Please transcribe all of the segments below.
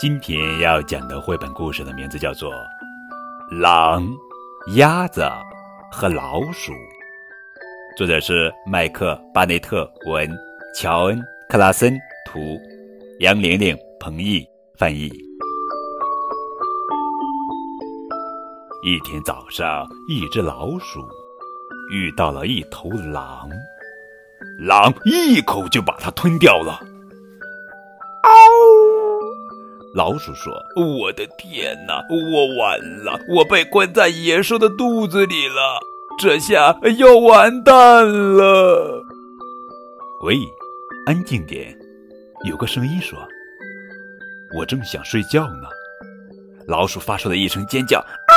今天要讲的绘本故事的名字叫做《狼、鸭子和老鼠》，作者是麦克巴内特文，乔恩克拉森图，杨玲玲、彭毅翻译。一天早上，一只老鼠遇到了一头狼，狼一口就把它吞掉了。老鼠说：“我的天哪，我完了！我被关在野兽的肚子里了，这下要完蛋了。”喂，安静点！有个声音说：“我正想睡觉呢。”老鼠发出了一声尖叫：“啊！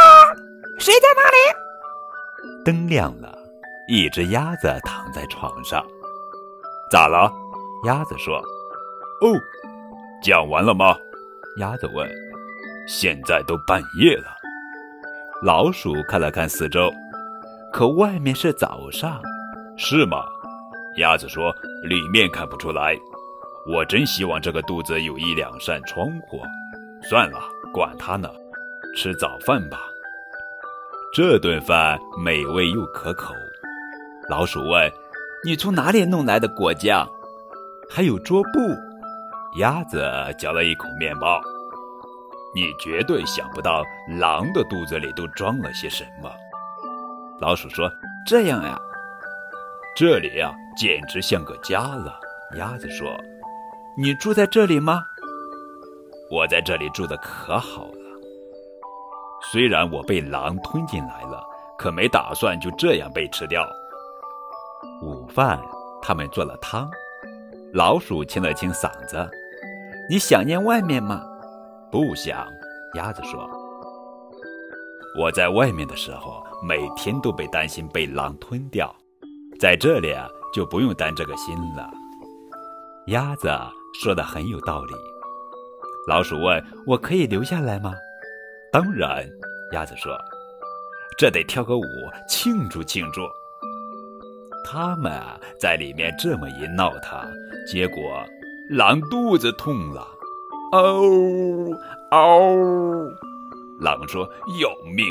谁在那里？”灯亮了，一只鸭子躺在床上。咋了？鸭子说：“哦，讲完了吗？”鸭子问：“现在都半夜了。”老鼠看了看四周，可外面是早上，是吗？鸭子说：“里面看不出来。我真希望这个肚子有一两扇窗户。算了，管它呢，吃早饭吧。这顿饭美味又可口。”老鼠问：“你从哪里弄来的果酱？还有桌布？”鸭子嚼了一口面包，你绝对想不到狼的肚子里都装了些什么。老鼠说：“这样呀，这里呀，简直像个家了。”鸭子说：“你住在这里吗？”我在这里住的可好了。虽然我被狼吞进来了，可没打算就这样被吃掉。午饭，他们做了汤。老鼠清了清嗓子。你想念外面吗？不想，鸭子说。我在外面的时候，每天都被担心被狼吞掉，在这里啊，就不用担这个心了。鸭子说的很有道理。老鼠问：“我可以留下来吗？”当然，鸭子说。这得跳个舞庆祝庆祝。他们啊，在里面这么一闹腾，结果。狼肚子痛了，嗷嗷！狼说：“要命！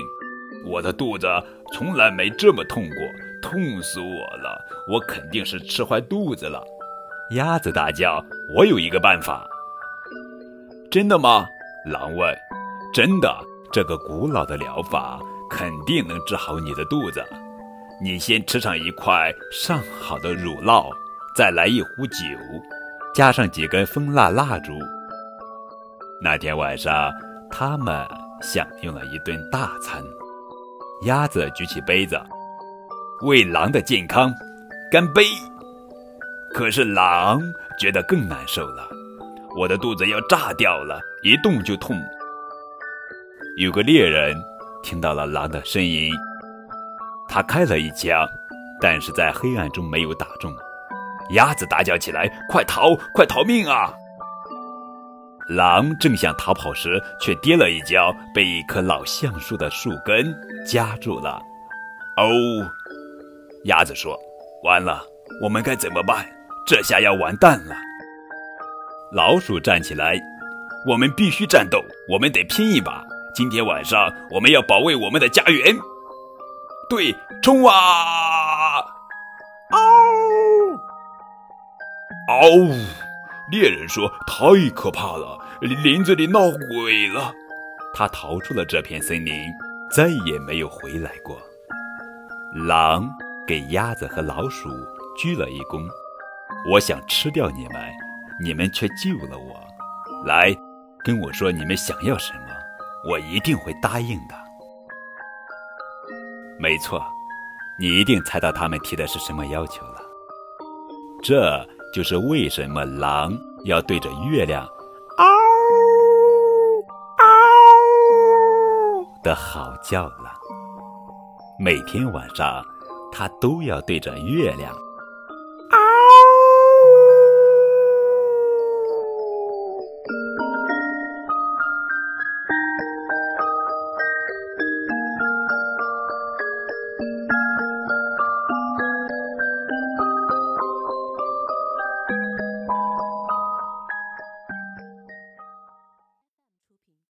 我的肚子从来没这么痛过，痛死我了！我肯定是吃坏肚子了。”鸭子大叫：“我有一个办法！”真的吗？狼问。“真的，这个古老的疗法肯定能治好你的肚子。你先吃上一块上好的乳酪，再来一壶酒。”加上几根蜂蜡蜡烛。那天晚上，他们享用了一顿大餐。鸭子举起杯子，为狼的健康干杯。可是狼觉得更难受了，我的肚子要炸掉了，一动就痛。有个猎人听到了狼的声音，他开了一枪，但是在黑暗中没有打中。鸭子大叫起来：“快逃！快逃命啊！”狼正想逃跑时，却跌了一跤，被一棵老橡树的树根夹住了。哦，鸭子说：“完了，我们该怎么办？这下要完蛋了。”老鼠站起来：“我们必须战斗，我们得拼一把。今天晚上，我们要保卫我们的家园。”对，冲啊！嗷！猎人说：“太可怕了，林子里闹鬼了。”他逃出了这片森林，再也没有回来过。狼给鸭子和老鼠鞠了一躬：“我想吃掉你们，你们却救了我。来，跟我说你们想要什么，我一定会答应的。”没错，你一定猜到他们提的是什么要求了。这。就是为什么狼要对着月亮嗷嗷的嚎叫了。每天晚上，它都要对着月亮。